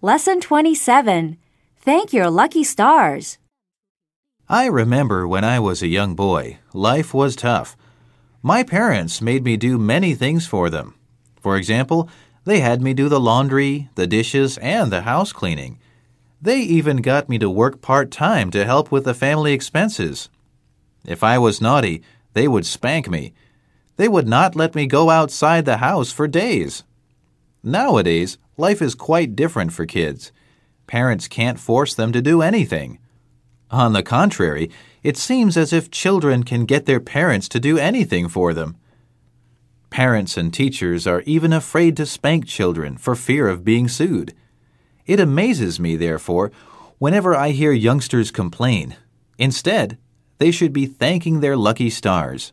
Lesson 27 Thank your lucky stars. I remember when I was a young boy, life was tough. My parents made me do many things for them. For example, they had me do the laundry, the dishes, and the house cleaning. They even got me to work part time to help with the family expenses. If I was naughty, they would spank me. They would not let me go outside the house for days. Nowadays, life is quite different for kids. Parents can't force them to do anything. On the contrary, it seems as if children can get their parents to do anything for them. Parents and teachers are even afraid to spank children for fear of being sued. It amazes me, therefore, whenever I hear youngsters complain. Instead, they should be thanking their lucky stars.